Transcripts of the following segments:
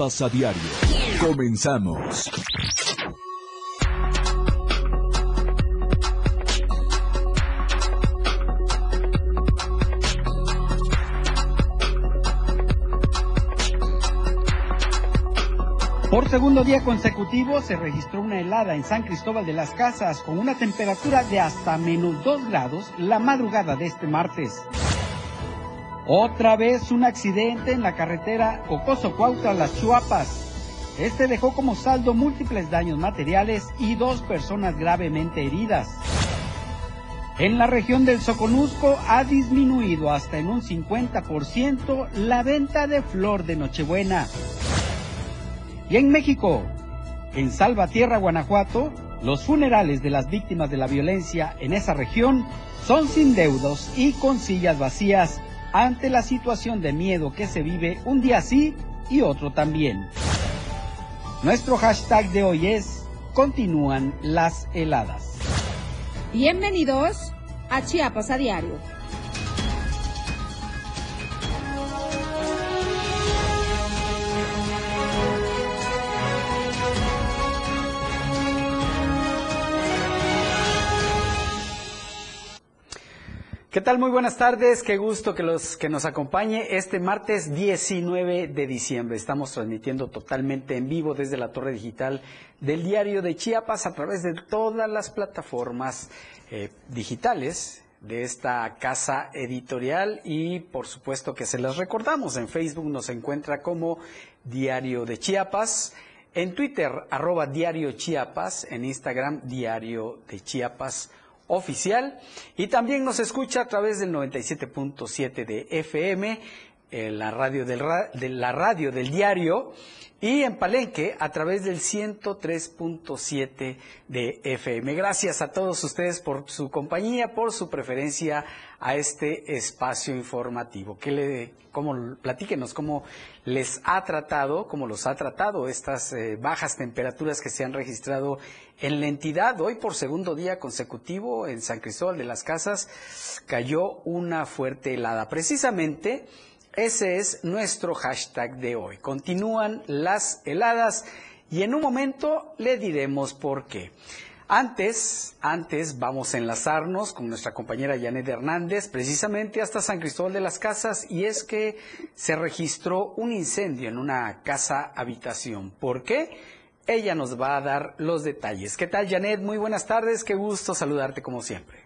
Chiapas a diario. Comenzamos. Por segundo día consecutivo se registró una helada en San Cristóbal de las Casas con una temperatura de hasta menos 2 grados la madrugada de este martes. Otra vez un accidente en la carretera Cocoso-Cuautla Las Chuapas. Este dejó como saldo múltiples daños materiales y dos personas gravemente heridas. En la región del Soconusco ha disminuido hasta en un 50% la venta de flor de Nochebuena. Y en México, en Salvatierra, Guanajuato, los funerales de las víctimas de la violencia en esa región son sin deudos y con sillas vacías ante la situación de miedo que se vive un día sí y otro también. Nuestro hashtag de hoy es Continúan las heladas. Bienvenidos a Chiapas a Diario. ¿Qué tal? Muy buenas tardes. Qué gusto que los que nos acompañe este martes 19 de diciembre. Estamos transmitiendo totalmente en vivo desde la torre digital del diario de Chiapas a través de todas las plataformas eh, digitales de esta casa editorial y por supuesto que se las recordamos. En Facebook nos encuentra como Diario de Chiapas. En Twitter, arroba Diario Chiapas. En Instagram, Diario de Chiapas oficial. Y también nos escucha a través del 97.7 de FM, la radio del, de la radio del diario y en Palenque a través del 103.7 de FM. Gracias a todos ustedes por su compañía, por su preferencia a este espacio informativo. Que le, cómo, platíquenos cómo les ha tratado, cómo los ha tratado estas eh, bajas temperaturas que se han registrado en la entidad. Hoy por segundo día consecutivo en San Cristóbal de las Casas cayó una fuerte helada. Precisamente ese es nuestro hashtag de hoy. Continúan las heladas y en un momento le diremos por qué. Antes, antes vamos a enlazarnos con nuestra compañera Janet Hernández, precisamente hasta San Cristóbal de las Casas, y es que se registró un incendio en una casa habitación. ¿Por qué? Ella nos va a dar los detalles. ¿Qué tal, Janet? Muy buenas tardes, qué gusto saludarte como siempre.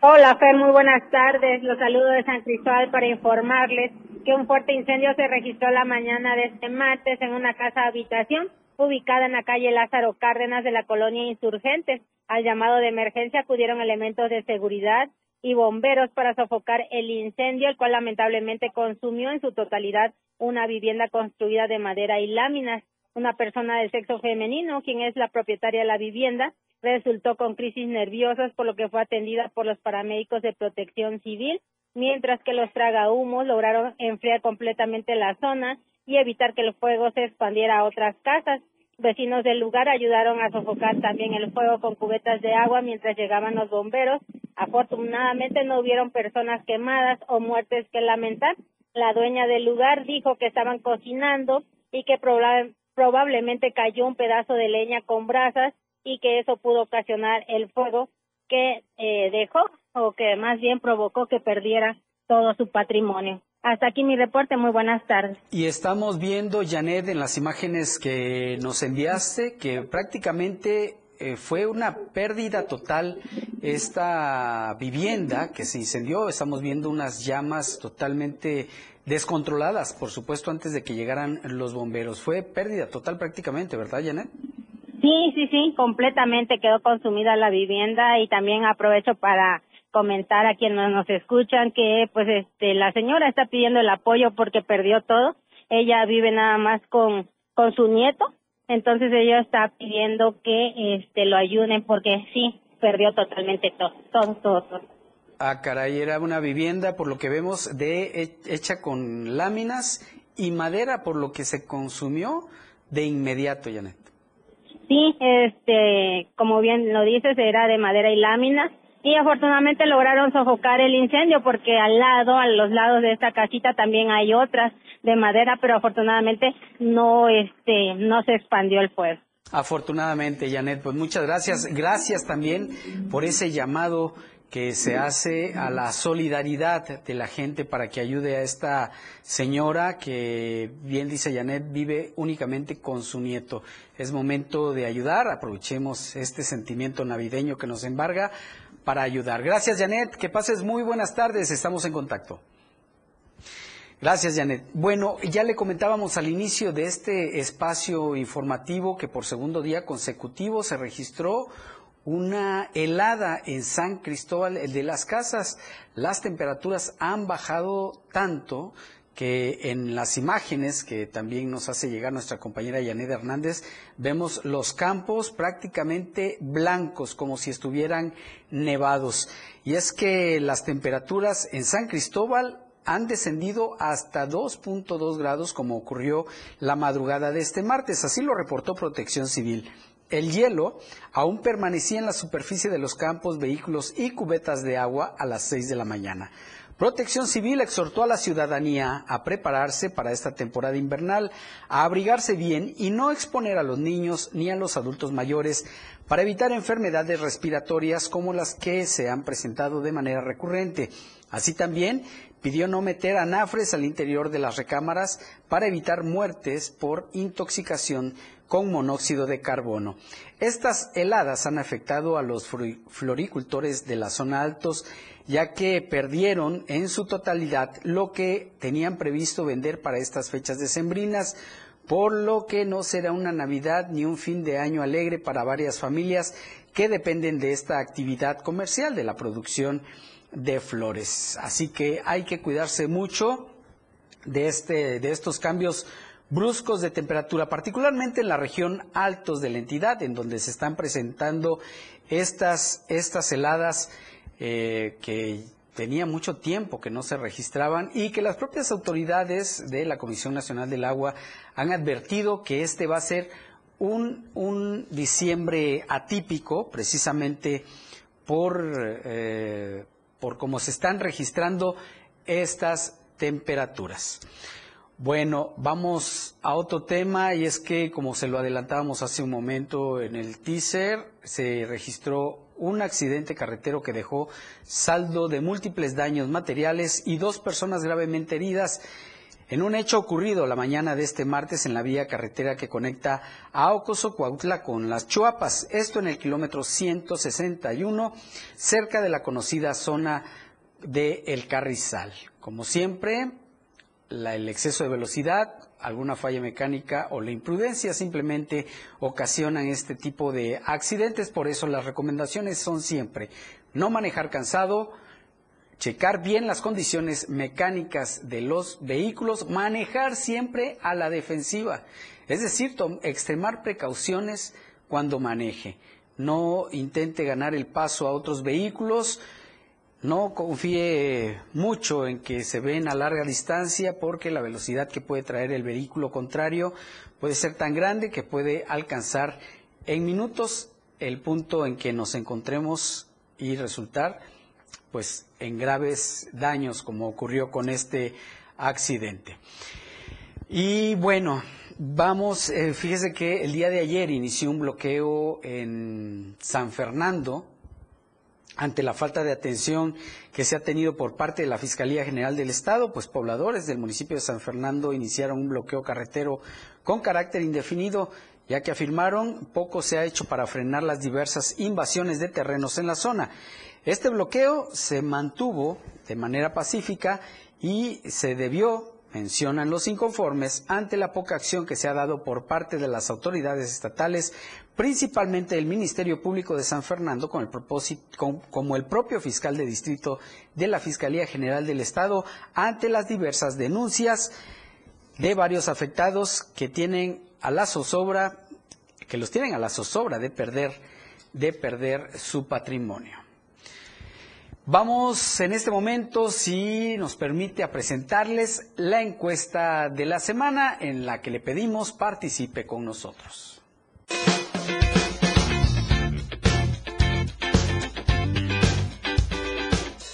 Hola, Fer, muy buenas tardes. Los saludo de San Cristóbal para informarles que un fuerte incendio se registró la mañana de este martes en una casa habitación ubicada en la calle Lázaro Cárdenas de la colonia Insurgentes. Al llamado de emergencia acudieron elementos de seguridad y bomberos para sofocar el incendio, el cual lamentablemente consumió en su totalidad una vivienda construida de madera y láminas. Una persona de sexo femenino, quien es la propietaria de la vivienda, resultó con crisis nerviosas, por lo que fue atendida por los paramédicos de protección civil, mientras que los tragahumos lograron enfriar completamente la zona y evitar que el fuego se expandiera a otras casas. Vecinos del lugar ayudaron a sofocar también el fuego con cubetas de agua mientras llegaban los bomberos. Afortunadamente no hubieron personas quemadas o muertes que lamentar. La dueña del lugar dijo que estaban cocinando y que probablemente cayó un pedazo de leña con brasas y que eso pudo ocasionar el fuego que eh, dejó o que más bien provocó que perdiera todo su patrimonio. Hasta aquí mi reporte, muy buenas tardes. Y estamos viendo, Janet, en las imágenes que nos enviaste, que prácticamente eh, fue una pérdida total esta vivienda que se incendió. Estamos viendo unas llamas totalmente descontroladas, por supuesto, antes de que llegaran los bomberos. Fue pérdida total prácticamente, ¿verdad, Janet? Sí, sí, sí, completamente quedó consumida la vivienda y también aprovecho para comentar a quienes nos escuchan que pues este la señora está pidiendo el apoyo porque perdió todo. Ella vive nada más con con su nieto, entonces ella está pidiendo que este lo ayuden porque sí perdió totalmente todo, todo, todo. Ah, caray, era una vivienda por lo que vemos de hecha con láminas y madera por lo que se consumió de inmediato, Janet. Sí, este, como bien lo dices, era de madera y láminas y afortunadamente lograron sofocar el incendio porque al lado, a los lados de esta casita también hay otras de madera, pero afortunadamente no este no se expandió el fuego. Afortunadamente, Janet, pues muchas gracias. Gracias también por ese llamado que se hace a la solidaridad de la gente para que ayude a esta señora que, bien dice Janet, vive únicamente con su nieto. Es momento de ayudar, aprovechemos este sentimiento navideño que nos embarga para ayudar. Gracias, Janet, que pases muy buenas tardes, estamos en contacto. Gracias, Janet. Bueno, ya le comentábamos al inicio de este espacio informativo que por segundo día consecutivo se registró una helada en San Cristóbal de las Casas. Las temperaturas han bajado tanto que en las imágenes que también nos hace llegar nuestra compañera Yanet Hernández, vemos los campos prácticamente blancos, como si estuvieran nevados. Y es que las temperaturas en San Cristóbal han descendido hasta 2.2 grados, como ocurrió la madrugada de este martes. Así lo reportó Protección Civil. El hielo aún permanecía en la superficie de los campos, vehículos y cubetas de agua a las 6 de la mañana. Protección Civil exhortó a la ciudadanía a prepararse para esta temporada invernal, a abrigarse bien y no exponer a los niños ni a los adultos mayores para evitar enfermedades respiratorias como las que se han presentado de manera recurrente. Así también pidió no meter anafres al interior de las recámaras para evitar muertes por intoxicación con monóxido de carbono. Estas heladas han afectado a los floricultores de la zona altos, ya que perdieron en su totalidad lo que tenían previsto vender para estas fechas decembrinas, por lo que no será una Navidad ni un fin de año alegre para varias familias que dependen de esta actividad comercial, de la producción de flores. Así que hay que cuidarse mucho de, este, de estos cambios bruscos de temperatura, particularmente en la región altos de la entidad, en donde se están presentando estas, estas heladas eh, que tenía mucho tiempo que no se registraban y que las propias autoridades de la Comisión Nacional del Agua han advertido que este va a ser un, un diciembre atípico, precisamente por, eh, por cómo se están registrando estas temperaturas. Bueno, vamos a otro tema y es que, como se lo adelantábamos hace un momento en el teaser, se registró un accidente carretero que dejó saldo de múltiples daños materiales y dos personas gravemente heridas en un hecho ocurrido la mañana de este martes en la vía carretera que conecta a Ocoso, Cuautla con las Chuapas, esto en el kilómetro 161, cerca de la conocida zona de El Carrizal. Como siempre, el exceso de velocidad, alguna falla mecánica o la imprudencia simplemente ocasionan este tipo de accidentes. Por eso las recomendaciones son siempre no manejar cansado, checar bien las condiciones mecánicas de los vehículos, manejar siempre a la defensiva, es decir, extremar precauciones cuando maneje. No intente ganar el paso a otros vehículos, no confíe mucho en que se ven a larga distancia porque la velocidad que puede traer el vehículo contrario puede ser tan grande que puede alcanzar en minutos el punto en que nos encontremos y resultar pues en graves daños como ocurrió con este accidente. Y bueno, vamos, eh, fíjese que el día de ayer inició un bloqueo en San Fernando, ante la falta de atención que se ha tenido por parte de la Fiscalía General del Estado, pues pobladores del municipio de San Fernando iniciaron un bloqueo carretero con carácter indefinido, ya que afirmaron poco se ha hecho para frenar las diversas invasiones de terrenos en la zona. Este bloqueo se mantuvo de manera pacífica y se debió mencionan los inconformes ante la poca acción que se ha dado por parte de las autoridades estatales, principalmente el Ministerio Público de San Fernando, con el propósito, como el propio fiscal de distrito de la Fiscalía General del Estado, ante las diversas denuncias de varios afectados que tienen a la zozobra, que los tienen a la zozobra de perder, de perder su patrimonio. Vamos en este momento, si nos permite, a presentarles la encuesta de la semana en la que le pedimos participe con nosotros.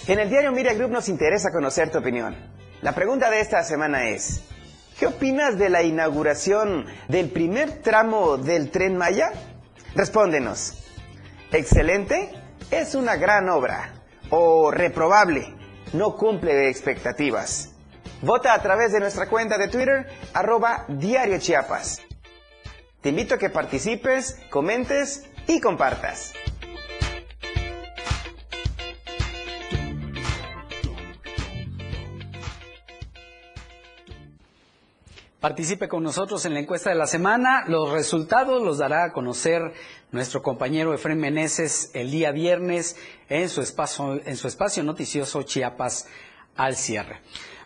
En el diario Media Group nos interesa conocer tu opinión. La pregunta de esta semana es, ¿qué opinas de la inauguración del primer tramo del tren Maya? Respóndenos. Excelente, es una gran obra. O reprobable, no cumple expectativas. Vota a través de nuestra cuenta de Twitter, arroba Diario Chiapas. Te invito a que participes, comentes y compartas. Participe con nosotros en la encuesta de la semana. Los resultados los dará a conocer nuestro compañero Efraín Meneses el día viernes en su espacio, en su espacio noticioso Chiapas al cierre.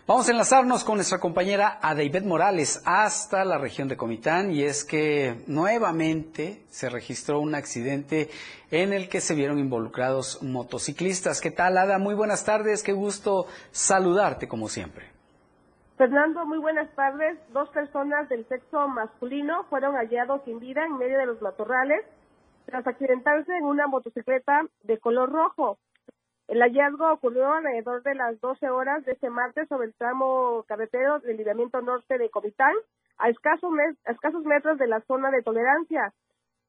Vamos a enlazarnos con nuestra compañera Adeibet Morales hasta la región de Comitán y es que nuevamente se registró un accidente en el que se vieron involucrados motociclistas. ¿Qué tal, Ada? Muy buenas tardes, qué gusto saludarte como siempre. Fernando, muy buenas tardes. Dos personas del sexo masculino fueron hallados sin vida en medio de los matorrales tras accidentarse en una motocicleta de color rojo. El hallazgo ocurrió alrededor de las 12 horas de este martes sobre el tramo carretero del libramiento norte de Comitán, a escasos, a escasos metros de la zona de tolerancia.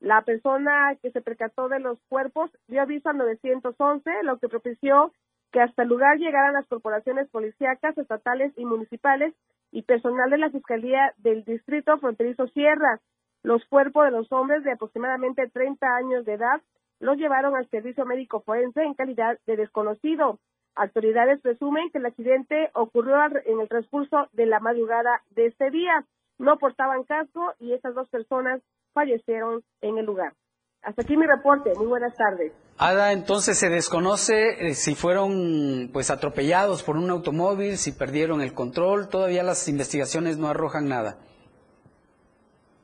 La persona que se percató de los cuerpos dio aviso al 911, lo que propició que hasta el lugar llegaran las corporaciones policíacas, estatales y municipales y personal de la Fiscalía del Distrito Fronterizo Sierra. Los cuerpos de los hombres de aproximadamente 30 años de edad los llevaron al servicio médico forense en calidad de desconocido. Autoridades presumen que el accidente ocurrió en el transcurso de la madrugada de este día. No portaban casco y esas dos personas fallecieron en el lugar. Hasta aquí mi reporte. Muy buenas tardes. Ada, entonces se desconoce eh, si fueron pues atropellados por un automóvil, si perdieron el control. Todavía las investigaciones no arrojan nada.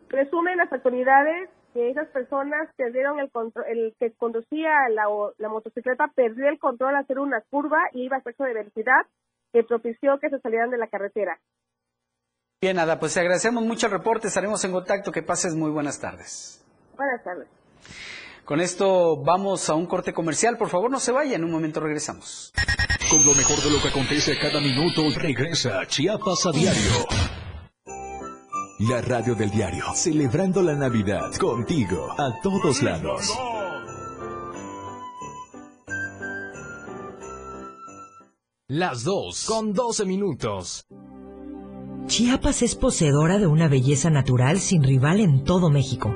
Presumen las autoridades que esas personas perdieron el control, el que conducía la, la motocicleta perdió el control al hacer una curva y iba a exceso de velocidad que propició que se salieran de la carretera. Bien, Ada, pues te agradecemos mucho el reporte, estaremos en contacto, que pases muy buenas tardes. Buenas tardes. Con esto vamos a un corte comercial. Por favor, no se vaya. En un momento regresamos. Con lo mejor de lo que acontece cada minuto, regresa Chiapas a diario. La radio del diario, celebrando la Navidad contigo a todos lados. Las dos con 12 minutos. Chiapas es poseedora de una belleza natural sin rival en todo México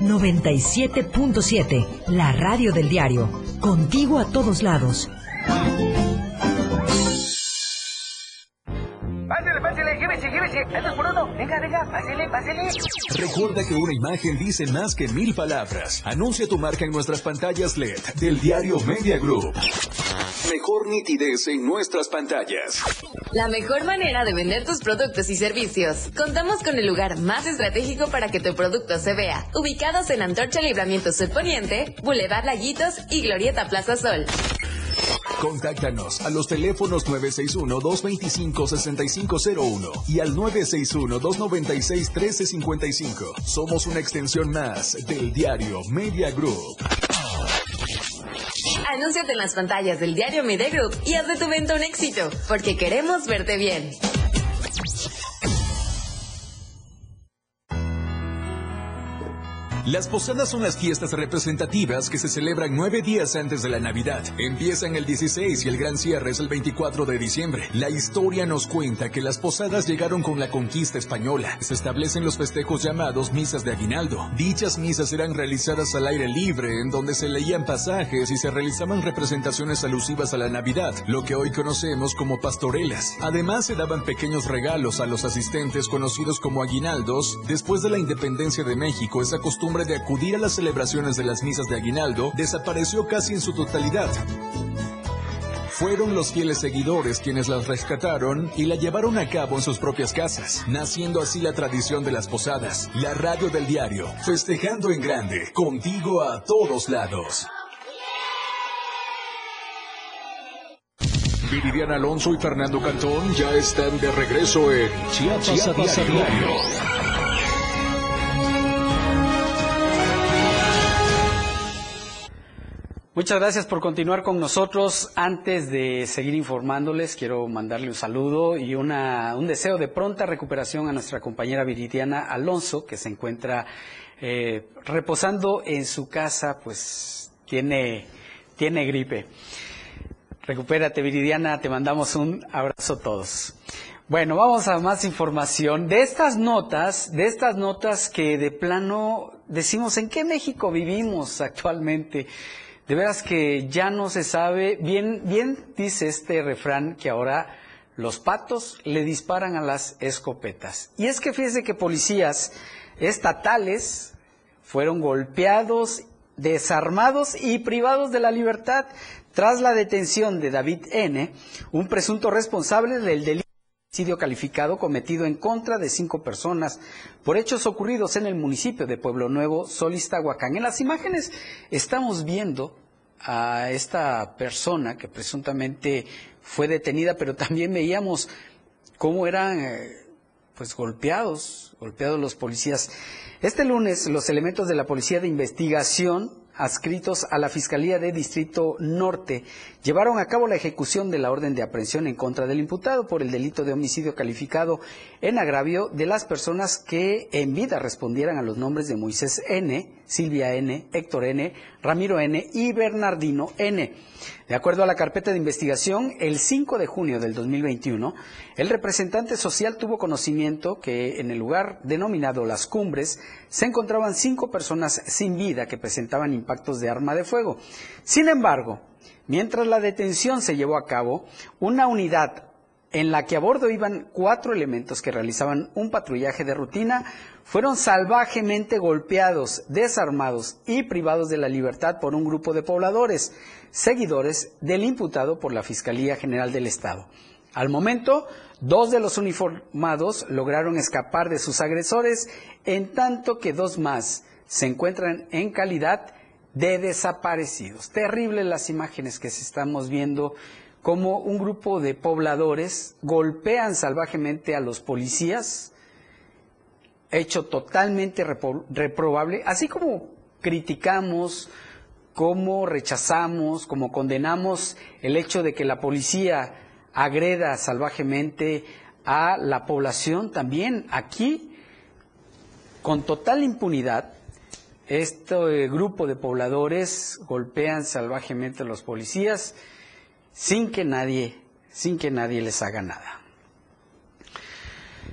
97.7, la radio del diario. Contigo a todos lados. Pásale, pásale, llévese, llévese. Andas por uno. Venga, venga, pásale, pásale. Recuerda que una imagen dice más que mil palabras. Anuncia tu marca en nuestras pantallas LED del diario Media Group. Mejor nitidez en nuestras pantallas. La mejor manera de vender tus productos y servicios. Contamos con el lugar más estratégico para que tu producto se vea. Ubicados en Antorcha Libramiento Sur Poniente, Boulevard Laguitos y Glorieta Plaza Sol. Contáctanos a los teléfonos 961-225-6501 y al 961-296-1355. Somos una extensión más del diario Media Group. Anúnciate en las pantallas del diario Media Group y haz de tu venta un éxito, porque queremos verte bien. Las posadas son las fiestas representativas que se celebran nueve días antes de la Navidad. Empiezan el 16 y el gran cierre es el 24 de diciembre. La historia nos cuenta que las posadas llegaron con la conquista española. Se establecen los festejos llamados misas de aguinaldo. Dichas misas eran realizadas al aire libre, en donde se leían pasajes y se realizaban representaciones alusivas a la Navidad, lo que hoy conocemos como pastorelas. Además se daban pequeños regalos a los asistentes conocidos como aguinaldos. Después de la independencia de México, esa costumbre costumbre de acudir a las celebraciones de las misas de aguinaldo desapareció casi en su totalidad. Fueron los fieles seguidores quienes las rescataron y la llevaron a cabo en sus propias casas, naciendo así la tradición de las posadas, la radio del diario, festejando en grande, contigo a todos lados. Viridiana Alonso y Fernando Cantón ya están de regreso en Chiapas, a diario. Muchas gracias por continuar con nosotros. Antes de seguir informándoles, quiero mandarle un saludo y una, un deseo de pronta recuperación a nuestra compañera Viridiana Alonso, que se encuentra eh, reposando en su casa, pues tiene, tiene gripe. Recupérate, Viridiana, te mandamos un abrazo a todos. Bueno, vamos a más información de estas notas, de estas notas que de plano decimos en qué México vivimos actualmente. De veras que ya no se sabe, bien, bien dice este refrán que ahora los patos le disparan a las escopetas. Y es que fíjese que policías estatales fueron golpeados, desarmados y privados de la libertad tras la detención de David N., un presunto responsable del delito homicidio calificado cometido en contra de cinco personas por hechos ocurridos en el municipio de Pueblo Nuevo, Solistahuacán. En las imágenes estamos viendo a esta persona que presuntamente fue detenida, pero también veíamos cómo eran eh, pues golpeados, golpeados los policías. Este lunes los elementos de la Policía de Investigación adscritos a la Fiscalía de Distrito Norte llevaron a cabo la ejecución de la orden de aprehensión en contra del imputado por el delito de homicidio calificado en agravio de las personas que en vida respondieran a los nombres de Moisés N., Silvia N., Héctor N., Ramiro N. y Bernardino N. De acuerdo a la carpeta de investigación, el 5 de junio del 2021, el representante social tuvo conocimiento que en el lugar denominado Las Cumbres se encontraban cinco personas sin vida que presentaban impactos de arma de fuego. Sin embargo, mientras la detención se llevó a cabo, una unidad en la que a bordo iban cuatro elementos que realizaban un patrullaje de rutina, fueron salvajemente golpeados, desarmados y privados de la libertad por un grupo de pobladores, seguidores del imputado por la Fiscalía General del Estado. Al momento, dos de los uniformados lograron escapar de sus agresores, en tanto que dos más se encuentran en calidad de desaparecidos. Terribles las imágenes que estamos viendo como un grupo de pobladores golpean salvajemente a los policías, hecho totalmente reprobable, así como criticamos, como rechazamos, como condenamos el hecho de que la policía agreda salvajemente a la población, también aquí, con total impunidad, este grupo de pobladores golpean salvajemente a los policías sin que nadie, sin que nadie les haga nada.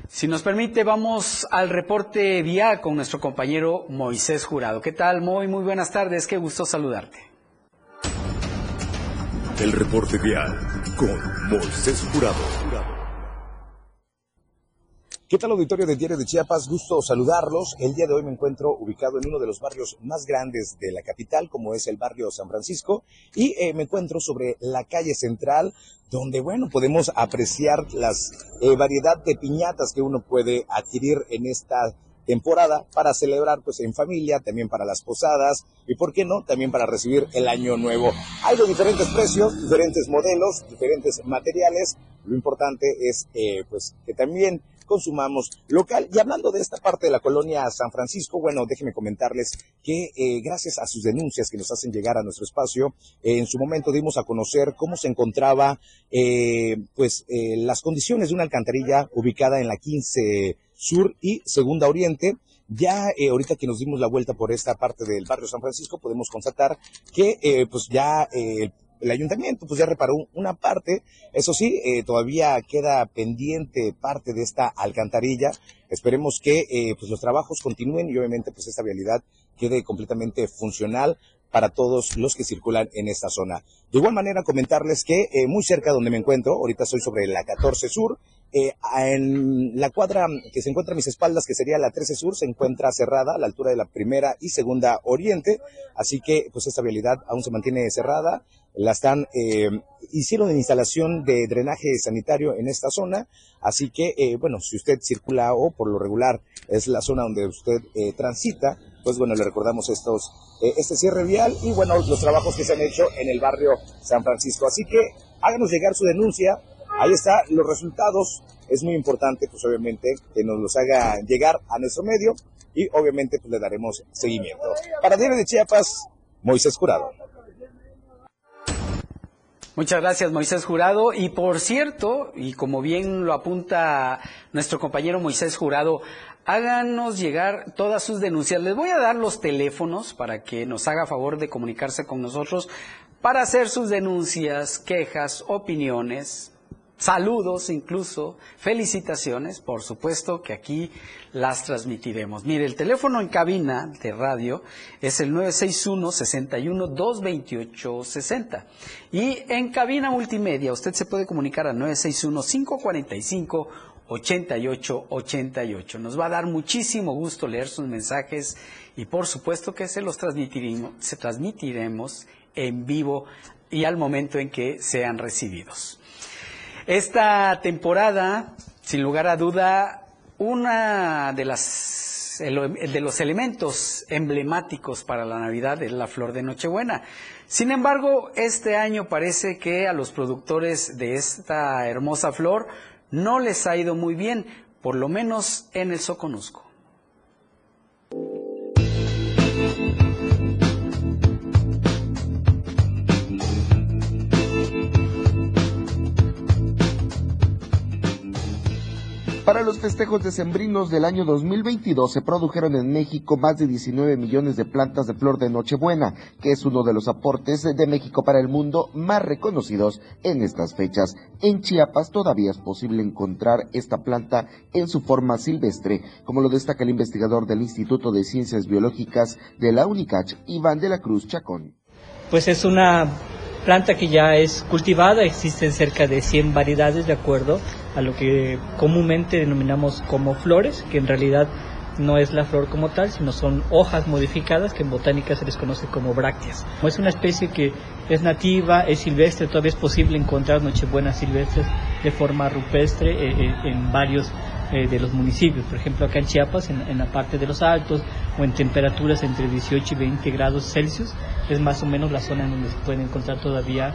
Si nos permite, vamos al reporte vial con nuestro compañero Moisés Jurado. ¿Qué tal, Moy? Muy buenas tardes, qué gusto saludarte. El reporte vial con Moisés Jurado. ¿Qué tal auditorio de Diario de Chiapas? Gusto saludarlos. El día de hoy me encuentro ubicado en uno de los barrios más grandes de la capital, como es el barrio San Francisco, y eh, me encuentro sobre la calle central, donde, bueno, podemos apreciar las eh, variedad de piñatas que uno puede adquirir en esta temporada para celebrar pues en familia, también para las posadas y por qué no, también para recibir el año nuevo. Hay de diferentes precios, diferentes modelos, diferentes materiales. Lo importante es eh, pues que también consumamos local. Y hablando de esta parte de la colonia San Francisco, bueno, déjenme comentarles que eh, gracias a sus denuncias que nos hacen llegar a nuestro espacio, eh, en su momento dimos a conocer cómo se encontraba eh, pues las condiciones de una alcantarilla ubicada en la 15 Sur y Segunda Oriente. Ya ahorita que nos dimos la vuelta por esta parte del barrio San Francisco, podemos constatar que pues ya el ayuntamiento pues ya reparó una parte, eso sí, eh, todavía queda pendiente parte de esta alcantarilla. Esperemos que eh, pues los trabajos continúen y obviamente pues esta vialidad quede completamente funcional para todos los que circulan en esta zona. De igual manera comentarles que eh, muy cerca donde me encuentro, ahorita estoy sobre la 14 Sur, en la cuadra que se encuentra a mis espaldas, que sería la 13 Sur, se encuentra cerrada a la altura de la primera y segunda Oriente, así que pues esta vialidad aún se mantiene cerrada. La están, eh, hicieron la instalación de drenaje sanitario en esta zona, así que, eh, bueno, si usted circula o por lo regular es la zona donde usted eh, transita, pues bueno, le recordamos estos, eh, este cierre vial y bueno, los trabajos que se han hecho en el barrio San Francisco. Así que háganos llegar su denuncia, ahí está los resultados, es muy importante pues obviamente que nos los haga llegar a nuestro medio y obviamente pues le daremos seguimiento. Para Diario de Chiapas, Moisés Jurado. Muchas gracias, Moisés Jurado. Y por cierto, y como bien lo apunta nuestro compañero Moisés Jurado, háganos llegar todas sus denuncias. Les voy a dar los teléfonos para que nos haga favor de comunicarse con nosotros para hacer sus denuncias, quejas, opiniones, saludos incluso, felicitaciones, por supuesto que aquí las transmitiremos. Mire, el teléfono en cabina de radio es el 961-61-228-60 y en cabina multimedia usted se puede comunicar al 961-545 8888. Nos va a dar muchísimo gusto leer sus mensajes y por supuesto que se los transmitiremos, se transmitiremos en vivo y al momento en que sean recibidos. Esta temporada, sin lugar a duda, una de las de los elementos emblemáticos para la Navidad es la flor de Nochebuena. Sin embargo, este año parece que a los productores de esta hermosa flor no les ha ido muy bien, por lo menos en el Soconusco. Para los festejos decembrinos del año 2022 se produjeron en México más de 19 millones de plantas de flor de Nochebuena, que es uno de los aportes de México para el mundo más reconocidos en estas fechas. En Chiapas todavía es posible encontrar esta planta en su forma silvestre, como lo destaca el investigador del Instituto de Ciencias Biológicas de la UNICACH, Iván de la Cruz Chacón. Pues es una planta que ya es cultivada, existen cerca de 100 variedades de acuerdo a lo que comúnmente denominamos como flores, que en realidad no es la flor como tal, sino son hojas modificadas que en botánica se les conoce como brácteas. Es una especie que es nativa, es silvestre, todavía es posible encontrar nochebuenas silvestres de forma rupestre eh, eh, en varios eh, de los municipios. Por ejemplo, acá en Chiapas, en, la parte de los altos o en temperaturas entre 18 y 20 grados Celsius, es más o menos la zona en donde se pueden encontrar todavía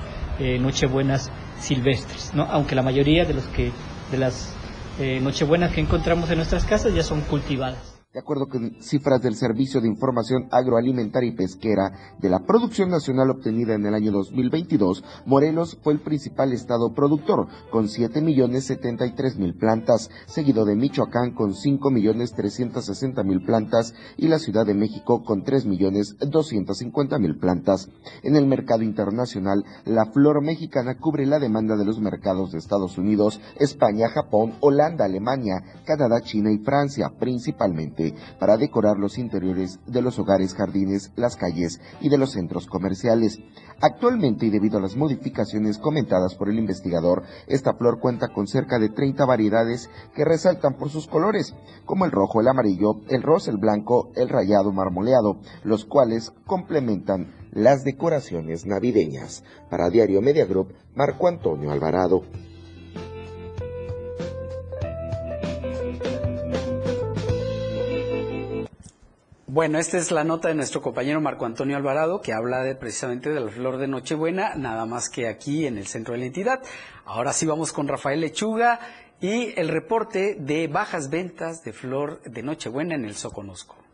nochebuenas silvestres, ¿no? aunque la mayoría de, los que, de las eh, nochebuenas que encontramos en nuestras casas ya son cultivadas. De acuerdo con cifras del Servicio de Información Agroalimentaria y Pesquera de la producción nacional obtenida en el año 2022, Morelos fue el principal estado productor, con 7 millones 73 mil plantas, seguido de Michoacán con 5 millones 360 mil plantas y la Ciudad de México con 3 millones 250 mil plantas. En el mercado internacional, la flor mexicana cubre la demanda de los mercados de Estados Unidos, España, Japón, Holanda, Alemania, Canadá, China y Francia, principalmente para decorar los interiores de los hogares, jardines, las calles y de los centros comerciales. Actualmente, y debido a las modificaciones comentadas por el investigador, esta flor cuenta con cerca de 30 variedades que resaltan por sus colores, como el rojo, el amarillo, el rosa, el blanco, el rayado marmoleado, los cuales complementan las decoraciones navideñas. Para Diario Media Group, Marco Antonio Alvarado. Bueno, esta es la nota de nuestro compañero Marco Antonio Alvarado, que habla de, precisamente de la flor de Nochebuena, nada más que aquí en el centro de la entidad. Ahora sí vamos con Rafael Lechuga y el reporte de bajas ventas de flor de Nochebuena en el Soconusco.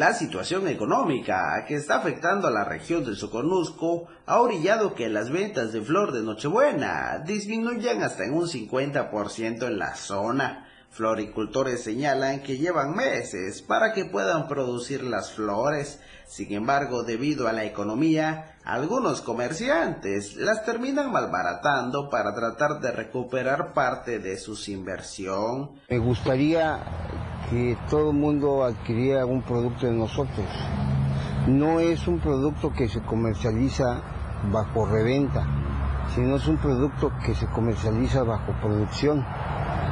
La situación económica que está afectando a la región del Soconusco ha orillado que las ventas de flor de Nochebuena disminuyan hasta en un 50% en la zona. Floricultores señalan que llevan meses para que puedan producir las flores. Sin embargo, debido a la economía, algunos comerciantes las terminan malbaratando para tratar de recuperar parte de su inversión. Me gustaría que todo el mundo adquiriera un producto de nosotros. No es un producto que se comercializa bajo reventa, sino es un producto que se comercializa bajo producción.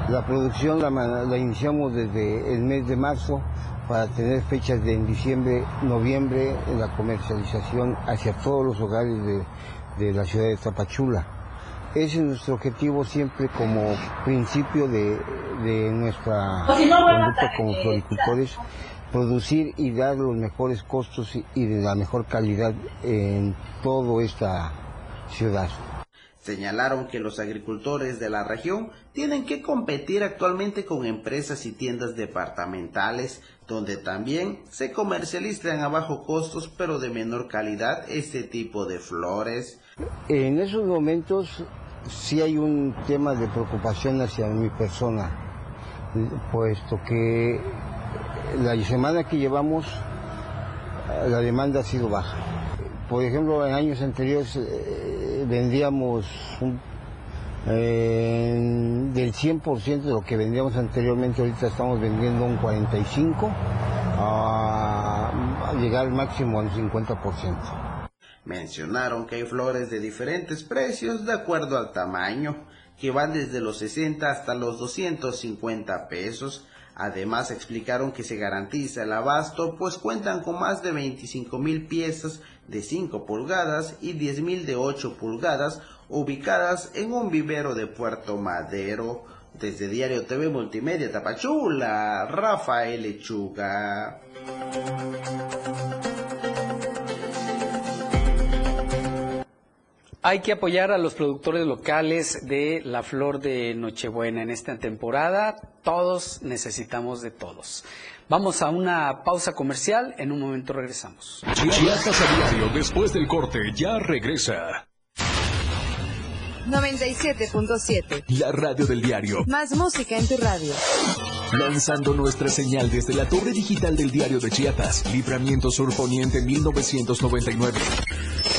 La producción la, la iniciamos desde el mes de marzo para tener fechas de en diciembre, noviembre, en la comercialización hacia todos los hogares de, de la ciudad de Tapachula. Ese es nuestro objetivo siempre como principio de, de nuestra conducta como floricultores, producir y dar los mejores costos y, y de la mejor calidad en toda esta ciudad. Señalaron que los agricultores de la región tienen que competir actualmente con empresas y tiendas departamentales, donde también se comercializan a bajo costos pero de menor calidad este tipo de flores. En esos momentos sí hay un tema de preocupación hacia mi persona, puesto que la semana que llevamos la demanda ha sido baja. Por ejemplo, en años anteriores eh, vendíamos un, eh, del 100% de lo que vendíamos anteriormente, ahorita estamos vendiendo un 45% a, a llegar al máximo al 50%. Mencionaron que hay flores de diferentes precios de acuerdo al tamaño, que van desde los 60 hasta los 250 pesos. Además explicaron que se garantiza el abasto, pues cuentan con más de 25 mil piezas de 5 pulgadas y 10 mil de 8 pulgadas ubicadas en un vivero de Puerto Madero. Desde Diario TV Multimedia Tapachula, Rafael Lechuga. Hay que apoyar a los productores locales de la flor de Nochebuena en esta temporada. Todos necesitamos de todos. Vamos a una pausa comercial. En un momento regresamos. Chiapas a diario, después del corte, ya regresa. 97.7. La radio del diario. Más música en tu radio. Lanzando nuestra señal desde la torre digital del diario de Chiapas, Libramiento Sur Poniente 1999.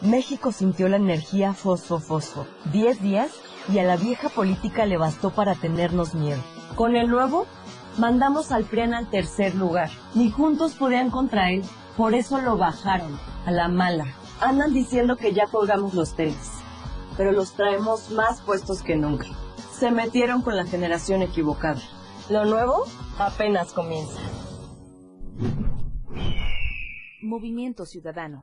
México sintió la energía fosfo-fosfo. 10 días y a la vieja política le bastó para tenernos miedo. Con el nuevo, mandamos al PRIAN al tercer lugar. Ni juntos podían contra él, por eso lo bajaron, a la mala. Andan diciendo que ya colgamos los tenis, pero los traemos más puestos que nunca. Se metieron con la generación equivocada. Lo nuevo apenas comienza. Movimiento Ciudadano.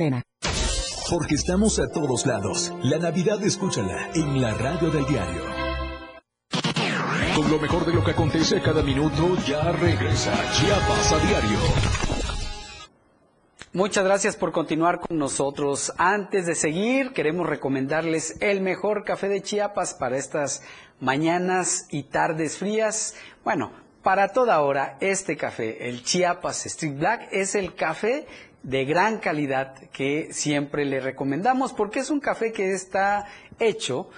Morena. Porque estamos a todos lados. La Navidad escúchala en la radio del diario. Con lo mejor de lo que acontece cada minuto, ya regresa Chiapas a diario. Muchas gracias por continuar con nosotros. Antes de seguir, queremos recomendarles el mejor café de Chiapas para estas mañanas y tardes frías. Bueno, para toda hora, este café, el Chiapas Street Black, es el café de gran calidad que siempre le recomendamos porque es un café que está hecho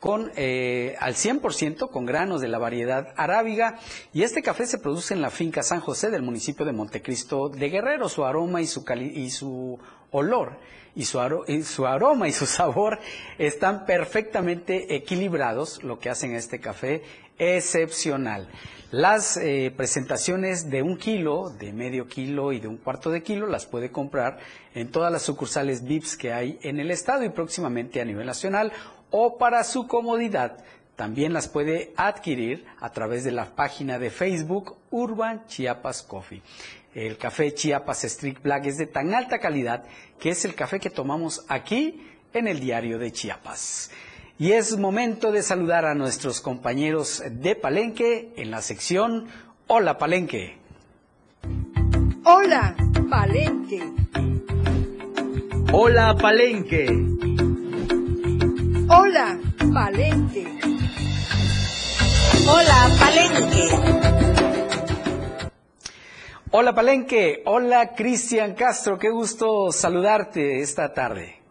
con eh, al 100% con granos de la variedad arábiga y este café se produce en la finca San José del municipio de Montecristo de Guerrero. Su aroma y su, y su olor y su, y su, aroma y su sabor están perfectamente equilibrados, lo que hacen este café excepcional. Las eh, presentaciones de un kilo, de medio kilo y de un cuarto de kilo las puede comprar en todas las sucursales VIPS que hay en el estado y próximamente a nivel nacional o para su comodidad también las puede adquirir a través de la página de Facebook Urban Chiapas Coffee. El café Chiapas Street Black es de tan alta calidad que es el café que tomamos aquí en el diario de Chiapas. Y es momento de saludar a nuestros compañeros de Palenque en la sección Hola Palenque. Hola Palenque. Hola Palenque. Hola Palenque. Hola Palenque. Hola Palenque, hola Cristian Castro, qué gusto saludarte esta tarde.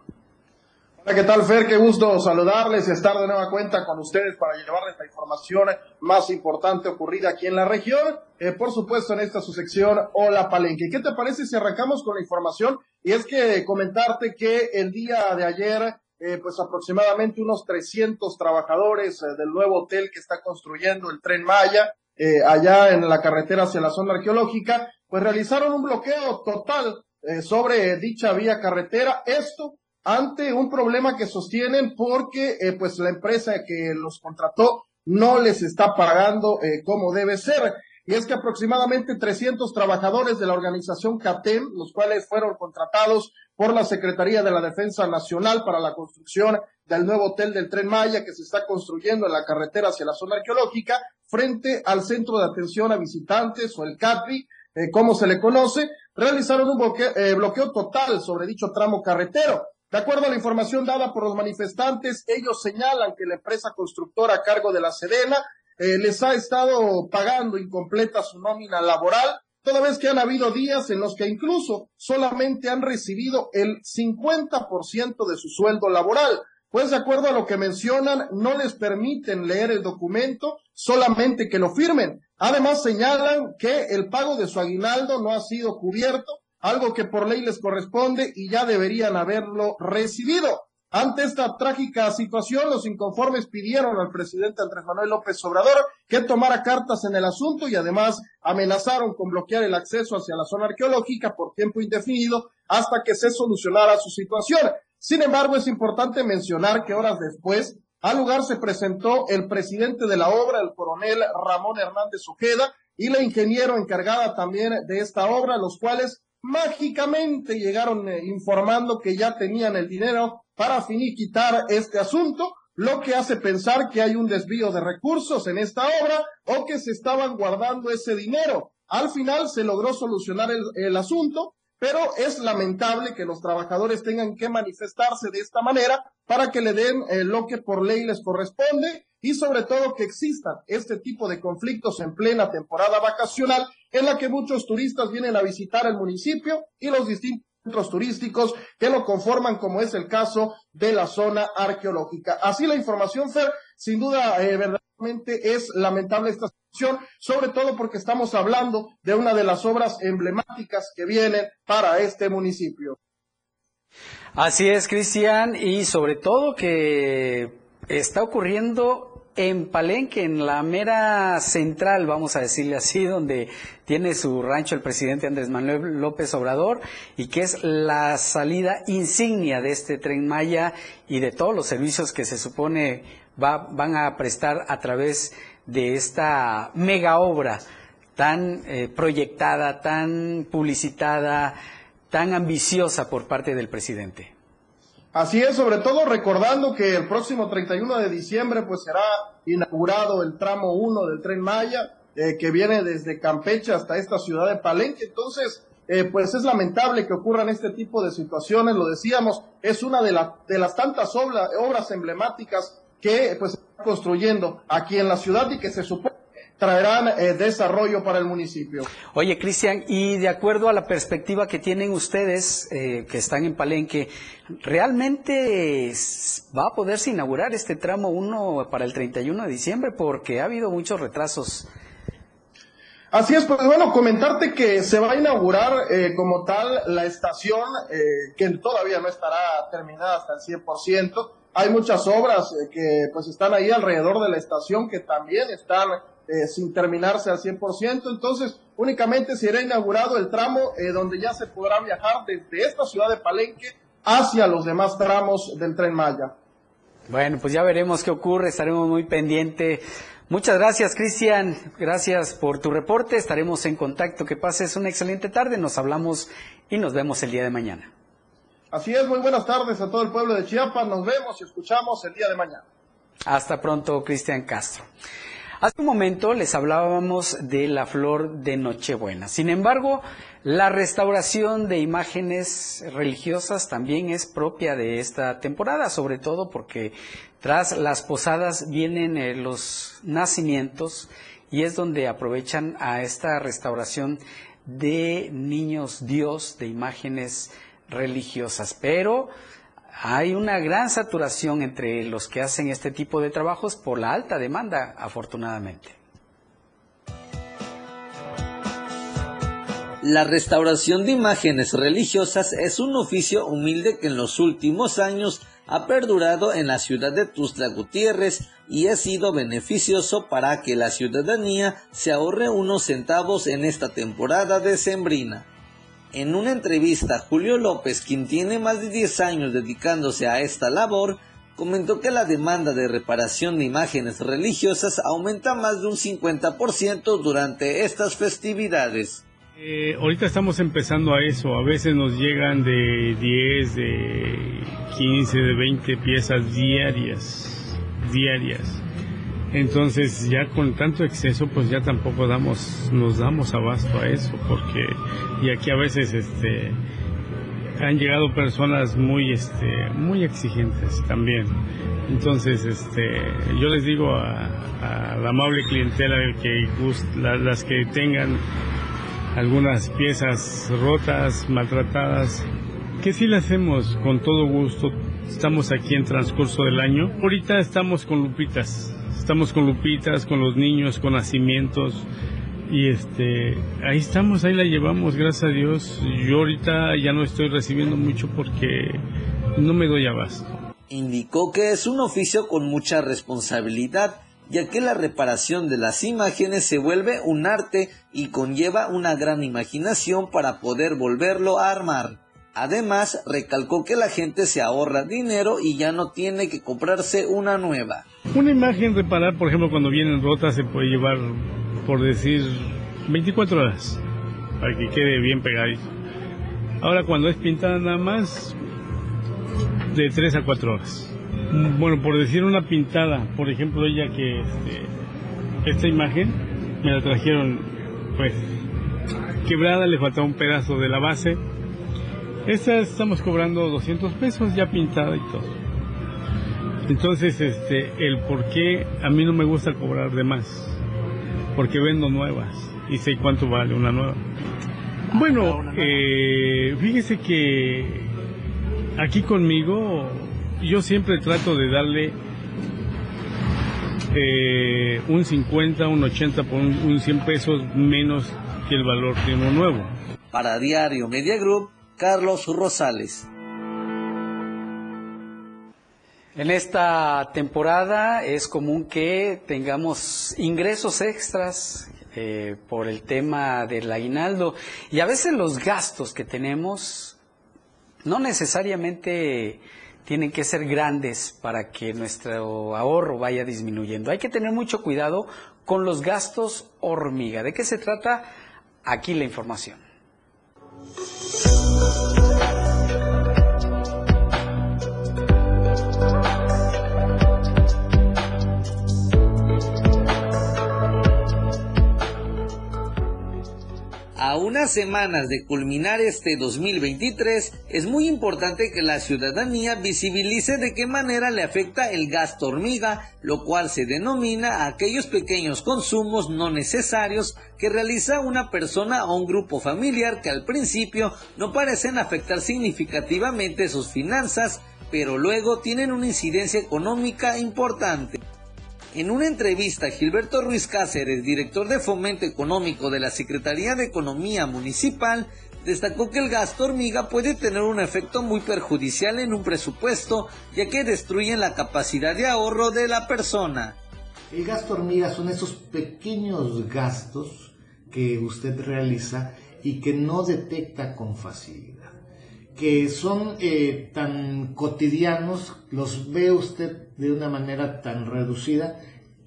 Hola, ¿qué tal Fer? Qué gusto saludarles estar de nueva cuenta con ustedes para llevarles la información más importante ocurrida aquí en la región. Eh, por supuesto, en esta su sección Hola Palenque. ¿Qué te parece si arrancamos con la información? Y es que comentarte que el día de ayer eh, pues aproximadamente unos 300 trabajadores eh, del nuevo hotel que está construyendo el tren Maya, eh, allá en la carretera hacia la zona arqueológica, pues realizaron un bloqueo total sobre dicha vía carretera. Esto ante un problema que sostienen porque pues la empresa que los contrató no les está pagando como debe ser. Y es que aproximadamente 300 trabajadores de la organización CATEM, los cuales fueron contratados por la Secretaría de la Defensa Nacional para la construcción del nuevo hotel del Tren Maya que se está construyendo en la carretera hacia la zona arqueológica, frente al Centro de Atención a Visitantes o el CATRI, eh, como se le conoce, realizaron un bloqueo, eh, bloqueo total sobre dicho tramo carretero. De acuerdo a la información dada por los manifestantes, ellos señalan que la empresa constructora a cargo de la Sedena eh, les ha estado pagando incompleta su nómina laboral, toda vez que han habido días en los que incluso solamente han recibido el 50% de su sueldo laboral. Pues de acuerdo a lo que mencionan, no les permiten leer el documento, solamente que lo firmen. Además señalan que el pago de su aguinaldo no ha sido cubierto, algo que por ley les corresponde y ya deberían haberlo recibido. Ante esta trágica situación, los inconformes pidieron al presidente Andrés Manuel López Obrador que tomara cartas en el asunto y además amenazaron con bloquear el acceso hacia la zona arqueológica por tiempo indefinido hasta que se solucionara su situación. Sin embargo, es importante mencionar que horas después al lugar se presentó el presidente de la obra, el coronel Ramón Hernández Ojeda, y la ingeniero encargada también de esta obra, los cuales mágicamente llegaron eh, informando que ya tenían el dinero para finiquitar este asunto, lo que hace pensar que hay un desvío de recursos en esta obra o que se estaban guardando ese dinero. Al final se logró solucionar el, asunto, pero es lamentable que los trabajadores tengan que manifestarse de esta manera para que le den eh, lo que por ley les corresponde y sobre todo que existan este tipo de conflictos en plena temporada vacacional en la que muchos turistas vienen a visitar el municipio y los distintos centros turísticos que lo conforman, como es el caso de la zona arqueológica. Así la información, Fer, sin duda, eh, verdaderamente es lamentable esta situación, sobre todo porque estamos hablando de una de las obras emblemáticas que vienen para este municipio. Así es, Cristian, y sobre todo que está ocurriendo en Palenque, en la mera central, vamos a decirle así, donde tiene su rancho el presidente Andrés Manuel López Obrador y que es la salida insignia de este tren Maya y de todos los servicios que se supone va, van a prestar a través de esta mega obra tan eh, proyectada, tan publicitada, tan ambiciosa por parte del presidente. Así es, sobre todo recordando que el próximo 31 de diciembre pues será inaugurado el tramo 1 del tren Maya, eh, que viene desde Campeche hasta esta ciudad de Palenque. Entonces, eh, pues es lamentable que ocurran este tipo de situaciones, lo decíamos, es una de, de las tantas obras emblemáticas que pues está construyendo aquí en la ciudad y que se supone traerán eh, desarrollo para el municipio. Oye, Cristian, y de acuerdo a la perspectiva que tienen ustedes, eh, que están en Palenque, ¿realmente va a poderse inaugurar este tramo 1 para el 31 de diciembre? Porque ha habido muchos retrasos. Así es, pues bueno, comentarte que se va a inaugurar eh, como tal la estación, que todavía no estará terminada hasta el 100%. Hay muchas obras que pues están ahí alrededor de la estación que también están eh, sin terminarse al 100%. Entonces, únicamente será inaugurado el tramo eh, donde ya se podrá viajar desde esta ciudad de Palenque hacia los demás tramos del tren Maya. Bueno, pues ya veremos qué ocurre, estaremos muy pendientes. Muchas gracias, Cristian. Gracias por tu reporte. Estaremos en contacto. Que pases una excelente tarde. Nos hablamos y nos vemos el día de mañana. Así es, muy buenas tardes a todo el pueblo de Chiapas. Nos vemos y escuchamos el día de mañana. Hasta pronto, Cristian Castro. Hace un momento les hablábamos de la flor de Nochebuena. Sin embargo, la restauración de imágenes religiosas también es propia de esta temporada, sobre todo porque tras las posadas vienen eh, los nacimientos y es donde aprovechan a esta restauración de niños Dios, de imágenes religiosas. Pero hay una gran saturación entre los que hacen este tipo de trabajos por la alta demanda, afortunadamente. La restauración de imágenes religiosas es un oficio humilde que en los últimos años ha perdurado en la ciudad de Tuzla Gutiérrez y ha sido beneficioso para que la ciudadanía se ahorre unos centavos en esta temporada decembrina. En una entrevista, Julio López, quien tiene más de 10 años dedicándose a esta labor, comentó que la demanda de reparación de imágenes religiosas aumenta más de un 50% durante estas festividades. Eh, ahorita estamos empezando a eso, a veces nos llegan de 10, de 15, de 20 piezas diarias, diarias. Entonces ya con tanto exceso pues ya tampoco damos, nos damos abasto a eso porque y aquí a veces este han llegado personas muy este muy exigentes también. Entonces este yo les digo a, la amable clientela que las que tengan algunas piezas rotas, maltratadas, que si las hacemos con todo gusto. Estamos aquí en transcurso del año. Ahorita estamos con lupitas estamos con lupitas, con los niños, con nacimientos. Y este, ahí estamos, ahí la llevamos, gracias a Dios. Yo ahorita ya no estoy recibiendo mucho porque no me doy abasto. Indicó que es un oficio con mucha responsabilidad, ya que la reparación de las imágenes se vuelve un arte y conlleva una gran imaginación para poder volverlo a armar. Además, recalcó que la gente se ahorra dinero y ya no tiene que comprarse una nueva. Una imagen reparar, por ejemplo, cuando vienen rotas se puede llevar, por decir, 24 horas para que quede bien pegadito. Ahora cuando es pintada nada más, de 3 a 4 horas. Bueno, por decir una pintada, por ejemplo, ella que este, esta imagen me la trajeron pues quebrada, le faltaba un pedazo de la base esta estamos cobrando 200 pesos ya pintada y todo. Entonces, este, el por qué a mí no me gusta cobrar de más. Porque vendo nuevas y sé cuánto vale una nueva. Bueno, eh, fíjese que aquí conmigo yo siempre trato de darle eh, un 50, un 80 por un, un 100 pesos menos que el valor de uno nuevo. Para Diario Media Group, Carlos Rosales. En esta temporada es común que tengamos ingresos extras eh, por el tema del aguinaldo y a veces los gastos que tenemos no necesariamente tienen que ser grandes para que nuestro ahorro vaya disminuyendo. Hay que tener mucho cuidado con los gastos hormiga. ¿De qué se trata? Aquí la información. A unas semanas de culminar este 2023, es muy importante que la ciudadanía visibilice de qué manera le afecta el gasto hormiga, lo cual se denomina a aquellos pequeños consumos no necesarios que realiza una persona o un grupo familiar que al principio no parecen afectar significativamente sus finanzas, pero luego tienen una incidencia económica importante. En una entrevista, Gilberto Ruiz Cáceres, director de Fomento Económico de la Secretaría de Economía Municipal, destacó que el gasto hormiga puede tener un efecto muy perjudicial en un presupuesto, ya que destruyen la capacidad de ahorro de la persona. El gasto hormiga son esos pequeños gastos que usted realiza y que no detecta con facilidad, que son eh, tan cotidianos, los ve usted de una manera tan reducida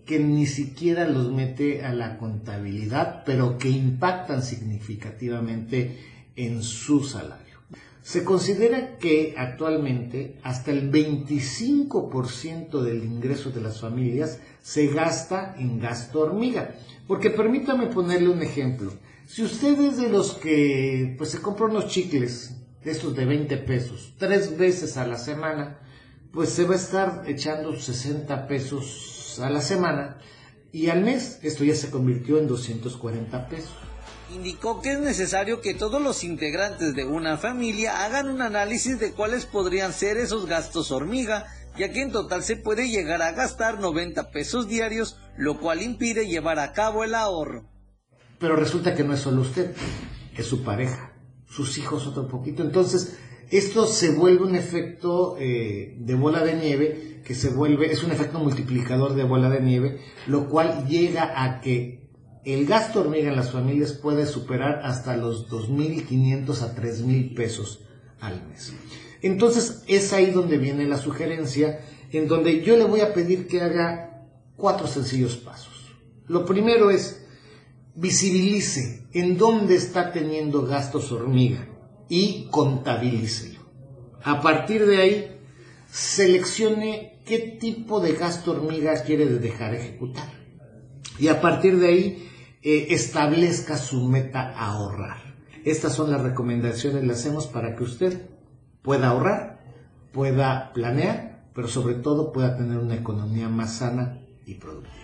que ni siquiera los mete a la contabilidad, pero que impactan significativamente en su salario. Se considera que actualmente hasta el 25% del ingreso de las familias se gasta en gasto hormiga. Porque permítame ponerle un ejemplo. Si usted es de los que pues se compra unos chicles, estos de 20 pesos, tres veces a la semana, pues se va a estar echando 60 pesos a la semana y al mes esto ya se convirtió en 240 pesos. Indicó que es necesario que todos los integrantes de una familia hagan un análisis de cuáles podrían ser esos gastos hormiga, ya que en total se puede llegar a gastar 90 pesos diarios, lo cual impide llevar a cabo el ahorro. Pero resulta que no es solo usted, es su pareja, sus hijos otro poquito. Entonces, esto se vuelve un efecto eh, de bola de nieve, que se vuelve, es un efecto multiplicador de bola de nieve, lo cual llega a que el gasto hormiga en las familias puede superar hasta los 2.500 a 3.000 pesos al mes. Entonces es ahí donde viene la sugerencia, en donde yo le voy a pedir que haga cuatro sencillos pasos. Lo primero es visibilice en dónde está teniendo gastos hormiga y contabilícelo. A partir de ahí, seleccione qué tipo de gasto hormiga quiere dejar ejecutar. Y a partir de ahí, eh, establezca su meta a ahorrar. Estas son las recomendaciones que hacemos para que usted pueda ahorrar, pueda planear, pero sobre todo pueda tener una economía más sana y productiva.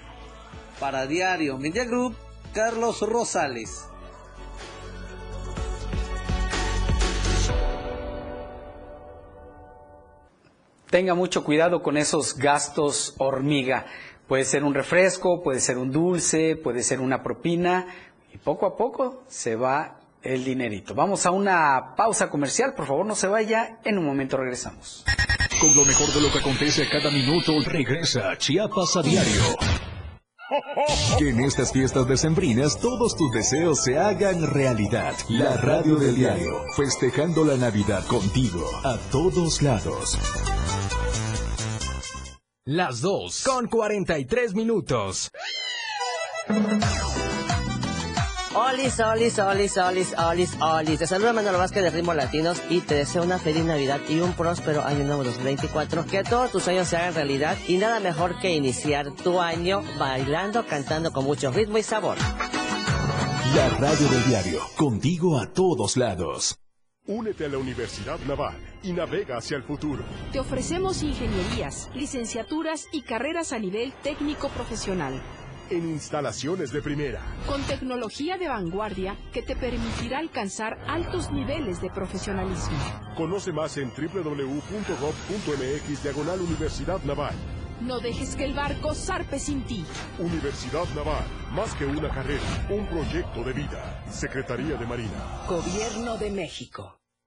Para Diario Media Group, Carlos Rosales. Tenga mucho cuidado con esos gastos hormiga. Puede ser un refresco, puede ser un dulce, puede ser una propina y poco a poco se va el dinerito. Vamos a una pausa comercial, por favor no se vaya, en un momento regresamos. Con lo mejor de lo que acontece cada minuto, regresa Chiapas a diario. Que en estas fiestas decembrinas todos tus deseos se hagan realidad. La radio del diario, festejando la Navidad contigo, a todos lados. Las 2 con 43 minutos. Olis, olis, olis, olis, olis, olis. Te saluda Manuel Vázquez de Ritmo Latinos y te deseo una feliz Navidad y un próspero año nuevo 2024. Que todos tus sueños se hagan realidad y nada mejor que iniciar tu año bailando, cantando con mucho ritmo y sabor. La radio del diario, contigo a todos lados. Únete a la Universidad Naval y navega hacia el futuro. Te ofrecemos ingenierías, licenciaturas y carreras a nivel técnico profesional. En instalaciones de primera. Con tecnología de vanguardia que te permitirá alcanzar altos niveles de profesionalismo. Conoce más en www.gov.mx diagonal Universidad Naval. No dejes que el barco zarpe sin ti. Universidad Naval, más que una carrera, un proyecto de vida. Secretaría de Marina. Gobierno de México.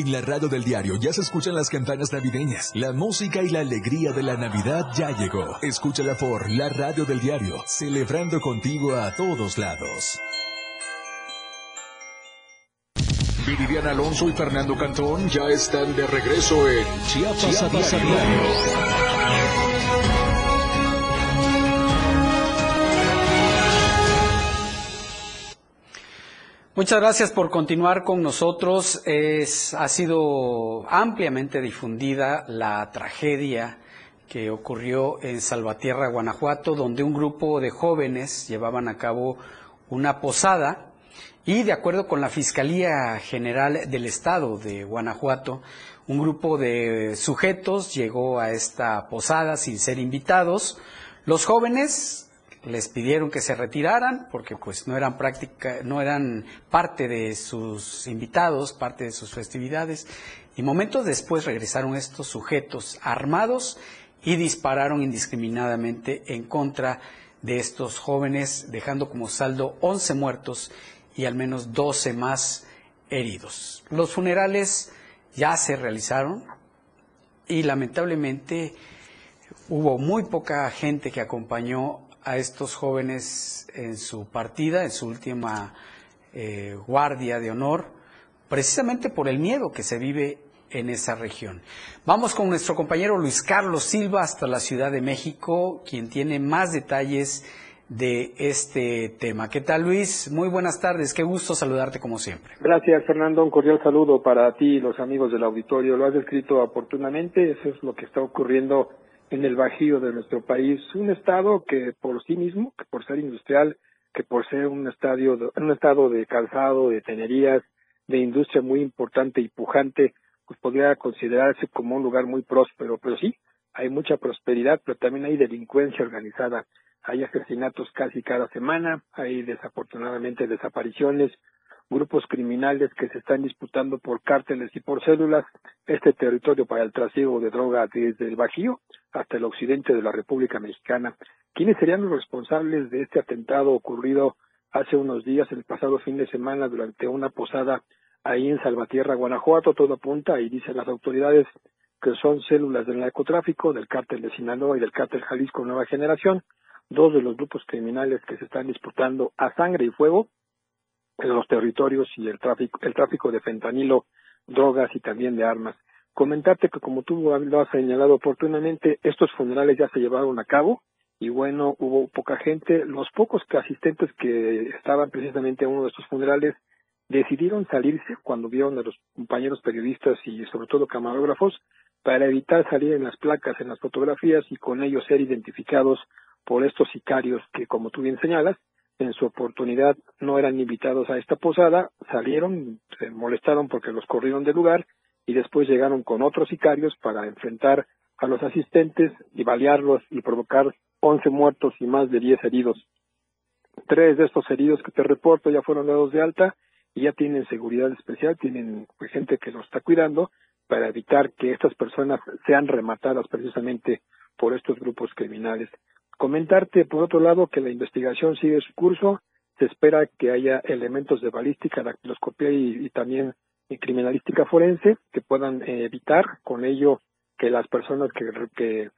En la radio del diario ya se escuchan las campanas navideñas. La música y la alegría de la Navidad ya llegó. Escúchala por la radio del diario, celebrando contigo a todos lados. Viridiana Alonso y Fernando Cantón ya están de regreso en Chiapas, Chiapas a a diario. Muchas gracias por continuar con nosotros. Es, ha sido ampliamente difundida la tragedia que ocurrió en Salvatierra, Guanajuato, donde un grupo de jóvenes llevaban a cabo una posada y de acuerdo con la Fiscalía General del Estado de Guanajuato, un grupo de sujetos llegó a esta posada sin ser invitados. Los jóvenes les pidieron que se retiraran porque pues no eran práctica, no eran parte de sus invitados, parte de sus festividades y momentos después regresaron estos sujetos armados y dispararon indiscriminadamente en contra de estos jóvenes, dejando como saldo 11 muertos y al menos 12 más heridos. Los funerales ya se realizaron y lamentablemente hubo muy poca gente que acompañó a estos jóvenes en su partida, en su última eh, guardia de honor, precisamente por el miedo que se vive en esa región. Vamos con nuestro compañero Luis Carlos Silva hasta la Ciudad de México, quien tiene más detalles de este tema. ¿Qué tal Luis? Muy buenas tardes, qué gusto saludarte como siempre. Gracias, Fernando. Un cordial saludo para ti y los amigos del auditorio. Lo has descrito oportunamente. Eso es lo que está ocurriendo en el bajío de nuestro país. Un estado que por sí mismo, que por ser industrial, que por ser un, estadio de- un estado de calzado, de tenerías, de industria muy importante y pujante, pues podría considerarse como un lugar muy próspero. Pero sí, hay mucha prosperidad, pero también hay delincuencia organizada. Hay asesinatos casi cada semana, hay desafortunadamente desapariciones, grupos criminales que se están disputando por cárteles y por células este territorio para el trasiego de droga desde el Bajío hasta el occidente de la República Mexicana. ¿Quiénes serían los responsables de este atentado ocurrido hace unos días, el pasado fin de semana, durante una posada ahí en Salvatierra, Guanajuato? Todo apunta y dicen las autoridades que son células del narcotráfico, del cártel de Sinaloa y del cártel Jalisco Nueva Generación, dos de los grupos criminales que se están disputando a sangre y fuego en los territorios y el tráfico, el tráfico de fentanilo, drogas y también de armas. Comentarte que como tú lo has señalado oportunamente, estos funerales ya se llevaron a cabo y bueno, hubo poca gente. Los pocos asistentes que estaban precisamente en uno de estos funerales decidieron salirse cuando vieron a los compañeros periodistas y sobre todo camarógrafos para evitar salir en las placas, en las fotografías y con ellos ser identificados por estos sicarios que, como tú bien señalas, en su oportunidad no eran invitados a esta posada, salieron, se molestaron porque los corrieron del lugar y después llegaron con otros sicarios para enfrentar a los asistentes y balearlos y provocar 11 muertos y más de 10 heridos. Tres de estos heridos que te reporto ya fueron dados de alta y ya tienen seguridad especial, tienen pues, gente que los está cuidando para evitar que estas personas sean rematadas precisamente por estos grupos criminales. Comentarte, por otro lado, que la investigación sigue su curso. Se espera que haya elementos de balística, dactiloscopía y, y también criminalística forense que puedan eh, evitar con ello que las personas que, que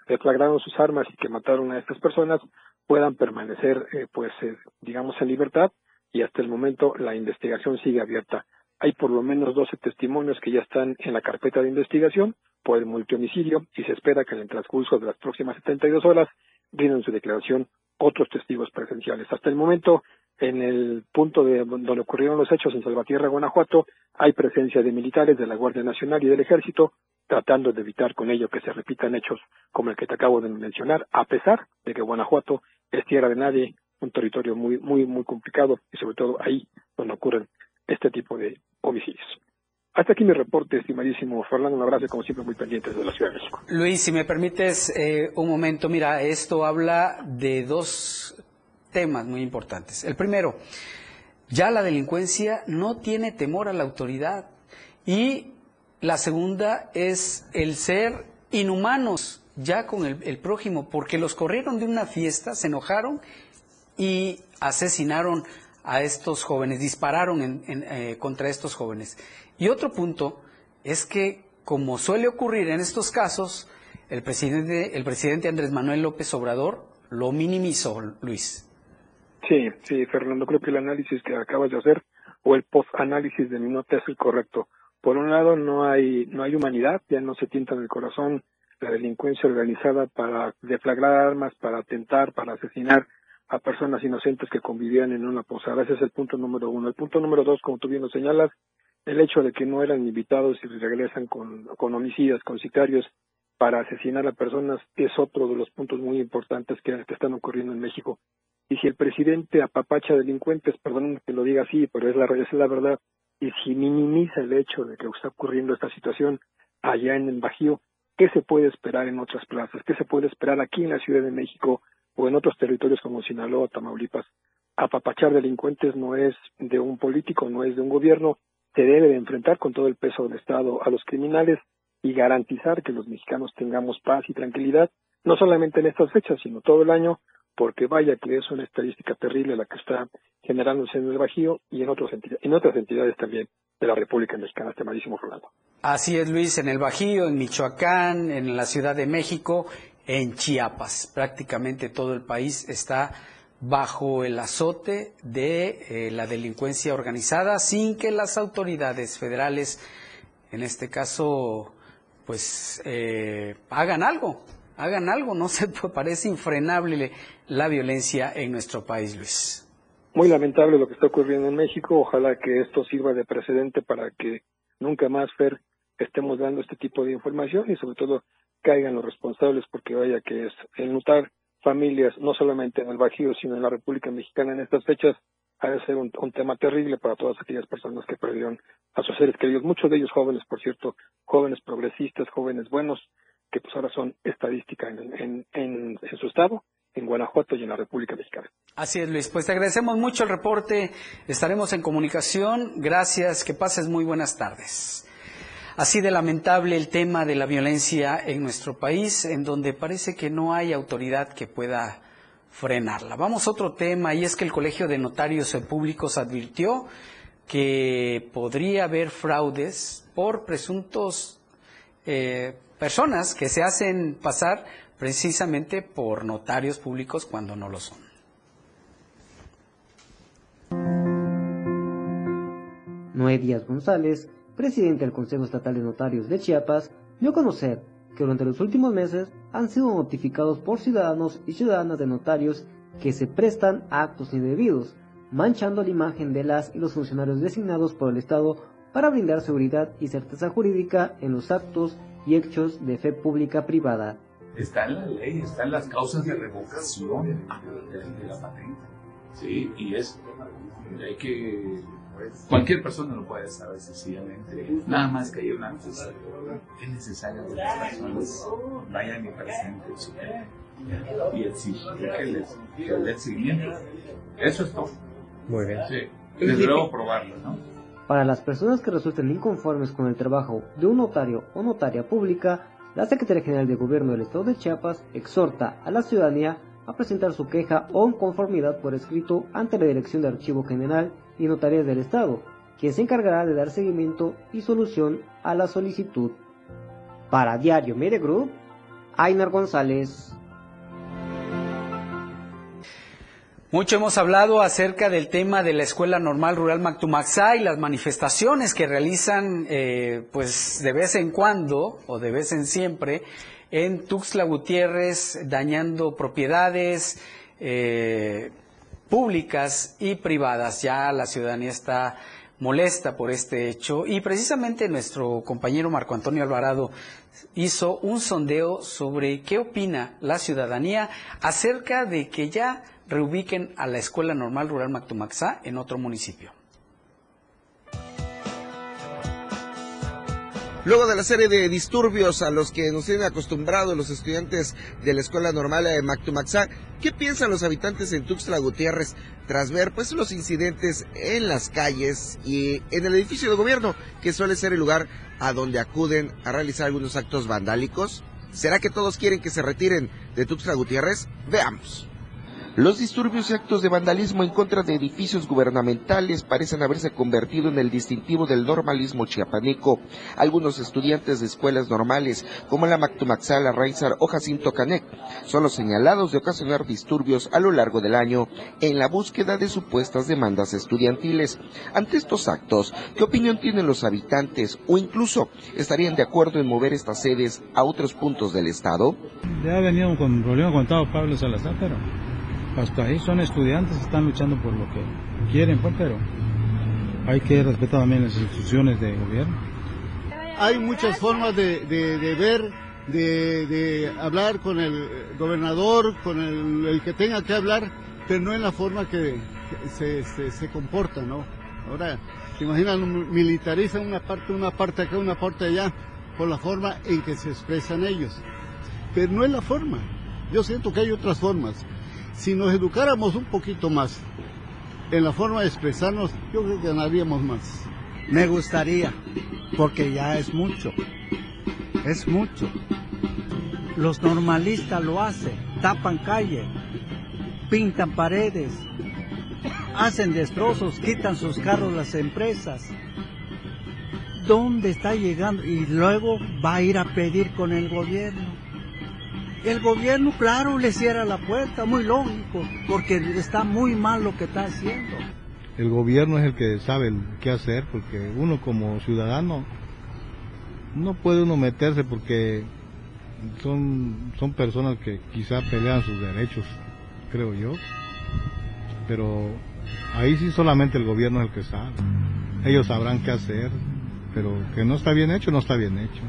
sus armas y que mataron a estas personas puedan permanecer, eh, pues, eh, digamos, en libertad y hasta el momento la investigación sigue abierta. Hay por lo menos 12 testimonios que ya están en la carpeta de investigación por el multihomicidio y se espera que en el transcurso de las próximas 72 horas brindan su declaración otros testigos presenciales. Hasta el momento en el punto de donde ocurrieron los hechos en Salvatierra, Guanajuato, hay presencia de militares de la Guardia Nacional y del Ejército tratando de evitar con ello que se repitan hechos como el que te acabo de mencionar, a pesar de que Guanajuato es tierra de nadie, un territorio muy muy muy complicado y sobre todo ahí donde ocurren este tipo de homicidios. Hasta aquí mi reporte, estimadísimo Fernando. Un abrazo, como siempre, muy pendientes de la Ciudad de México. Luis, si me permites eh, un momento, mira, esto habla de dos temas muy importantes. El primero, ya la delincuencia no tiene temor a la autoridad. Y la segunda es el ser inhumanos ya con el, prójimo, porque los corrieron de una fiesta, se enojaron y asesinaron a estos jóvenes, dispararon eh, contra estos jóvenes. Y otro punto es que, como suele ocurrir en estos casos, el presidente, el presidente Andrés Manuel López Obrador lo minimizó, Luis. Sí, sí, Fernando, creo que el análisis que acabas de hacer o el post-análisis de mi nota es el correcto. Por un lado, no hay, no hay humanidad, ya no se tienta en el corazón la delincuencia organizada para deflagrar armas, para atentar, para asesinar a personas inocentes que convivían en una posada. Ese es el punto número uno. El punto número dos, como tú bien lo señalas, el hecho de que no eran invitados y regresan con, con homicidas, con sicarios para asesinar a personas es otro de los puntos muy importantes que, están ocurriendo en México. Y si el presidente apapacha delincuentes, perdón que lo diga así, pero es la, es la verdad, y si minimiza el hecho de que está ocurriendo esta situación allá en el Bajío, ¿qué se puede esperar en otras plazas? ¿Qué se puede esperar aquí en la Ciudad de México o en otros territorios como Sinaloa, Tamaulipas? Apapachar delincuentes no es de un político, no es de un gobierno, se debe de enfrentar con todo el peso del Estado a los criminales y garantizar que los mexicanos tengamos paz y tranquilidad, no solamente en estas fechas, sino todo el año, porque vaya que es una estadística terrible la que está generándose en el Bajío y en, otras entidades también de la República Mexicana, estimadísimo Rolando. Así es, Luis, en el Bajío, en Michoacán, en la Ciudad de México, en Chiapas. Prácticamente todo el país está bajo el azote de eh, la delincuencia organizada sin que las autoridades federales, en este caso, pues eh, hagan algo, hagan algo, no se parece infrenable la violencia en nuestro país, Luis. Muy lamentable lo que está ocurriendo en México, ojalá que esto sirva de precedente para que nunca más, Fer, estemos dando este tipo de información y sobre todo caigan los responsables porque vaya que es el notar familias, no solamente en el Bajío, sino en la República Mexicana en estas fechas, ha de ser un, tema terrible para todas aquellas personas que perdieron a sus seres queridos, muchos de ellos jóvenes, por cierto, jóvenes progresistas, jóvenes buenos, que pues ahora son estadística en, en, su estado, en Guanajuato y en la República Mexicana. Así es, Luis. Pues te agradecemos mucho el reporte. Estaremos en comunicación. Gracias. Que pases muy buenas tardes. Así de lamentable el tema de la violencia en nuestro país, en donde parece que no hay autoridad que pueda frenarla. Vamos a otro tema, y es que el Colegio de Notarios Públicos advirtió que podría haber fraudes por presuntos eh, personas que se hacen pasar precisamente por notarios públicos cuando no lo son. Noé Díaz González presidente del Consejo Estatal de Notarios de Chiapas, dio a conocer que durante los últimos meses han sido notificados por ciudadanos y ciudadanas de notarios que se prestan a actos indebidos, manchando la imagen de las y los funcionarios designados por el Estado para brindar seguridad y certeza jurídica en los actos y hechos de fe pública privada. Está en la ley, están las causas de revocación de, la patente. Sí, y es, hay que Cualquier persona lo puede saber sencillamente. Nada más que haya una necesidad. Es necesario que las personas vayan y presenten su y exigen que les, que les seguimiento. Eso es todo. Muy bien. Sí. Desde luego probarlo, ¿no? Para las personas que resulten inconformes con el trabajo de un notario o notaria pública, la Secretaría General de Gobierno del Estado de Chiapas exhorta a la ciudadanía a presentar su queja o inconformidad por escrito ante la Dirección de Archivo General y Notarías del Estado, quien se encargará de dar seguimiento y solución a la solicitud. Para Diario Media Group, Ainar González. Mucho hemos hablado acerca del tema de la Escuela Normal Rural Mactumaxá y las manifestaciones que realizan eh, pues de vez en cuando o de vez en siempre en Tuxtla Gutiérrez, dañando propiedades, eh, públicas y privadas. Ya la ciudadanía está molesta por este hecho y precisamente nuestro compañero Marco Antonio Alvarado hizo un sondeo sobre qué opina la ciudadanía acerca de que ya reubiquen a la Escuela Normal Rural Mactumaxá en otro municipio. Luego de la serie de disturbios a los que nos tienen acostumbrados los estudiantes de la Escuela Normal de Mactumaxá, ¿qué piensan los habitantes en Tuxtla Gutiérrez tras ver pues los incidentes en las calles y en el edificio de gobierno, que suele ser el lugar a donde acuden a realizar algunos actos vandálicos? ¿Será que todos quieren que se retiren de Tuxtla Gutiérrez? Veamos. Los disturbios y actos de vandalismo en contra de edificios gubernamentales parecen haberse convertido en el distintivo del normalismo chiapaneco. Algunos estudiantes de escuelas normales, como la Mactumaxala, Raizar o Jacinto Canec, son los señalados de ocasionar disturbios a lo largo del año en la búsqueda de supuestas demandas estudiantiles. Ante estos actos, ¿qué opinión tienen los habitantes o incluso estarían de acuerdo en mover estas sedes a otros puntos del Estado? Ya venido con problema con Pablo Salazar, pero hasta ahí son estudiantes, están luchando por lo que quieren, pues, pero hay que respetar también las instituciones de gobierno. Hay muchas formas de, ver, de, hablar con el gobernador, con el, que tenga que hablar, pero no en la forma que, se, se, comporta, ¿no? Ahora, se imaginan, militarizan una parte, una parte acá, una parte allá, por la forma en que se expresan ellos. Pero no es la forma. Yo siento que hay otras formas. Si nos educáramos un poquito más en la forma de expresarnos, yo creo que ganaríamos más. Me gustaría, porque ya es mucho, es mucho. Los normalistas lo hacen, tapan calle, pintan paredes, hacen destrozos, quitan sus carros las empresas. ¿Dónde está llegando? Y luego va a ir a pedir con el gobierno. El gobierno, claro, le cierra la puerta, muy lógico, porque está muy mal lo que está haciendo. El gobierno es el que sabe qué hacer, porque uno como ciudadano no puede uno meterse porque son, son personas que quizá pelean sus derechos, creo yo. Pero ahí sí solamente el gobierno es el que sabe. Ellos sabrán qué hacer, pero que no está bien hecho, no está bien hecho.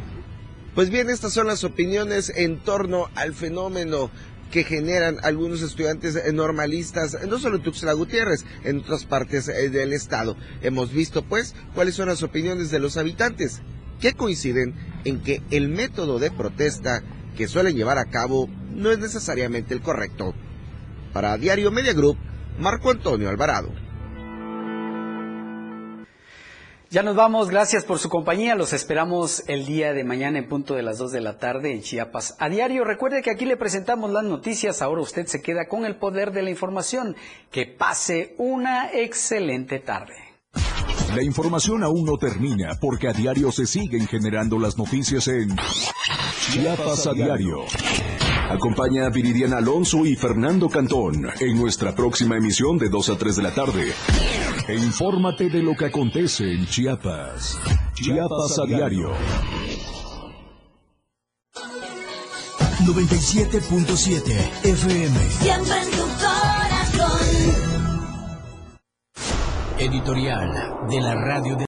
Pues bien, estas son las opiniones en torno al fenómeno que generan algunos estudiantes normalistas, no solo en Tuxtla Gutiérrez, en otras partes eh, del estado. Hemos visto, pues, cuáles son las opiniones de los habitantes, que coinciden en que el método de protesta que suelen llevar a cabo no es necesariamente el correcto. Para Diario Media Group, Marco Antonio Alvarado. Ya nos vamos, gracias por su compañía. Los esperamos el día de mañana en punto de las 2 de la tarde en Chiapas. A diario, recuerde que aquí le presentamos las noticias. Ahora usted se queda con el poder de la información. Que pase una excelente tarde. La información aún no termina porque a diario se siguen generando las noticias en Chiapas a diario. Acompaña a Viridiana Alonso y Fernando Cantón en nuestra próxima emisión de 2 a 3 de la tarde. E infórmate de lo que acontece en Chiapas. Chiapas a diario. 97.7 FM. Siempre en tu corazón. Editorial de la radio de